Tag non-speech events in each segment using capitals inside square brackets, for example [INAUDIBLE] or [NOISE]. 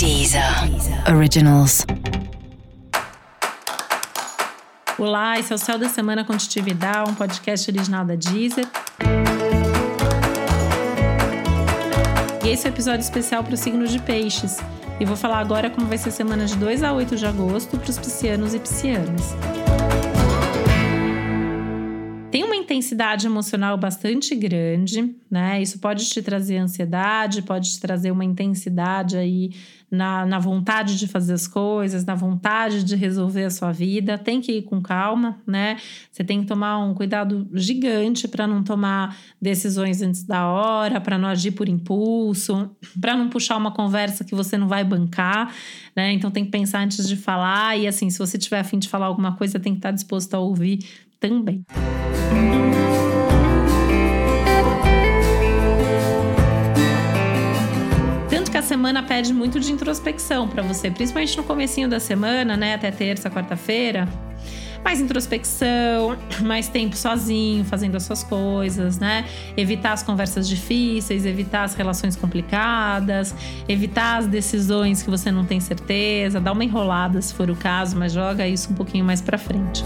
Deezer Originals. Olá, esse é o Céu da Semana Contitividade, um podcast original da Deezer. E esse é o episódio especial para o signo de Peixes. E vou falar agora como vai ser a semana de 2 a 8 de agosto para os piscianos e piscianas. Intensidade emocional bastante grande, né? Isso pode te trazer ansiedade, pode te trazer uma intensidade aí na, na vontade de fazer as coisas, na vontade de resolver a sua vida. Tem que ir com calma, né? Você tem que tomar um cuidado gigante para não tomar decisões antes da hora, para não agir por impulso, [CLEARS THROAT] para não puxar uma conversa que você não vai bancar, né? Então tem que pensar antes de falar e assim, se você tiver afim de falar alguma coisa, tem que estar disposto a ouvir também. Tanto que a semana pede muito de introspecção para você, principalmente no comecinho da semana, né, até terça, quarta-feira. Mais introspecção, [CLEARS THROAT] mais tempo sozinho, fazendo as suas coisas, né? Evitar as conversas difíceis, evitar as relações complicadas, evitar as decisões que você não tem certeza, dar uma enrolada se for o caso, mas joga isso um pouquinho mais para frente.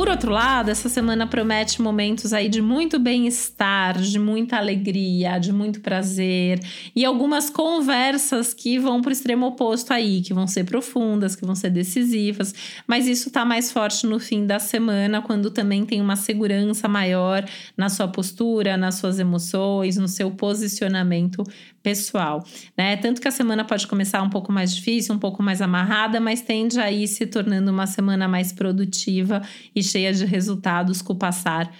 Por outro lado, essa semana promete momentos aí de muito bem-estar, de muita alegria, de muito prazer. E algumas conversas que vão para o extremo oposto aí, que vão ser profundas, que vão ser decisivas, mas isso está mais forte no fim da semana, quando também tem uma segurança maior na sua postura, nas suas emoções, no seu posicionamento pessoal, né? Tanto que a semana pode começar um pouco mais difícil, um pouco mais amarrada, mas tende a ir se tornando uma semana mais produtiva e cheia de resultados com o passar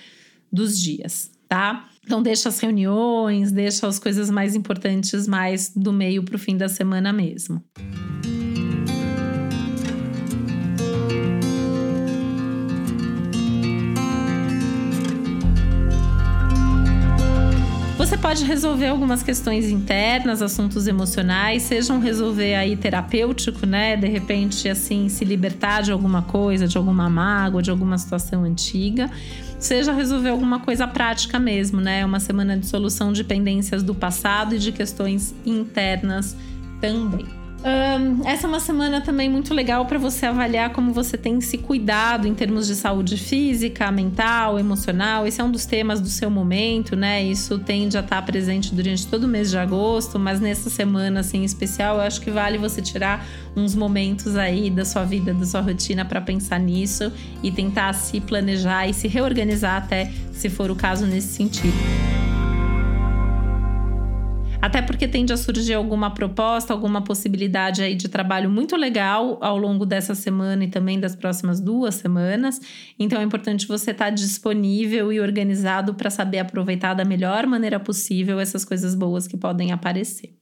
dos dias, tá? Então deixa as reuniões, deixa as coisas mais importantes mais do meio para o fim da semana mesmo. Pode resolver algumas questões internas, assuntos emocionais, sejam resolver aí terapêutico, né? De repente, assim, se libertar de alguma coisa, de alguma mágoa, de alguma situação antiga seja resolver alguma coisa prática mesmo, né? Uma semana de solução de pendências do passado e de questões internas também. Um, essa é uma semana também muito legal para você avaliar como você tem se cuidado em termos de saúde física, mental, emocional. Esse é um dos temas do seu momento, né? Isso tende a estar presente durante todo o mês de agosto, mas nessa semana assim, em especial, eu acho que vale você tirar uns momentos aí da sua vida, da sua rotina para pensar nisso e tentar se planejar e se reorganizar até se for o caso nesse sentido. Até porque tende a surgir alguma proposta, alguma possibilidade aí de trabalho muito legal ao longo dessa semana e também das próximas duas semanas. Então é importante você estar disponível e organizado para saber aproveitar da melhor maneira possível essas coisas boas que podem aparecer.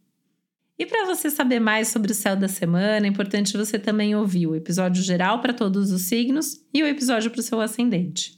E para você saber mais sobre o céu da semana, é importante você também ouvir o episódio geral para todos os signos e o episódio para o seu ascendente.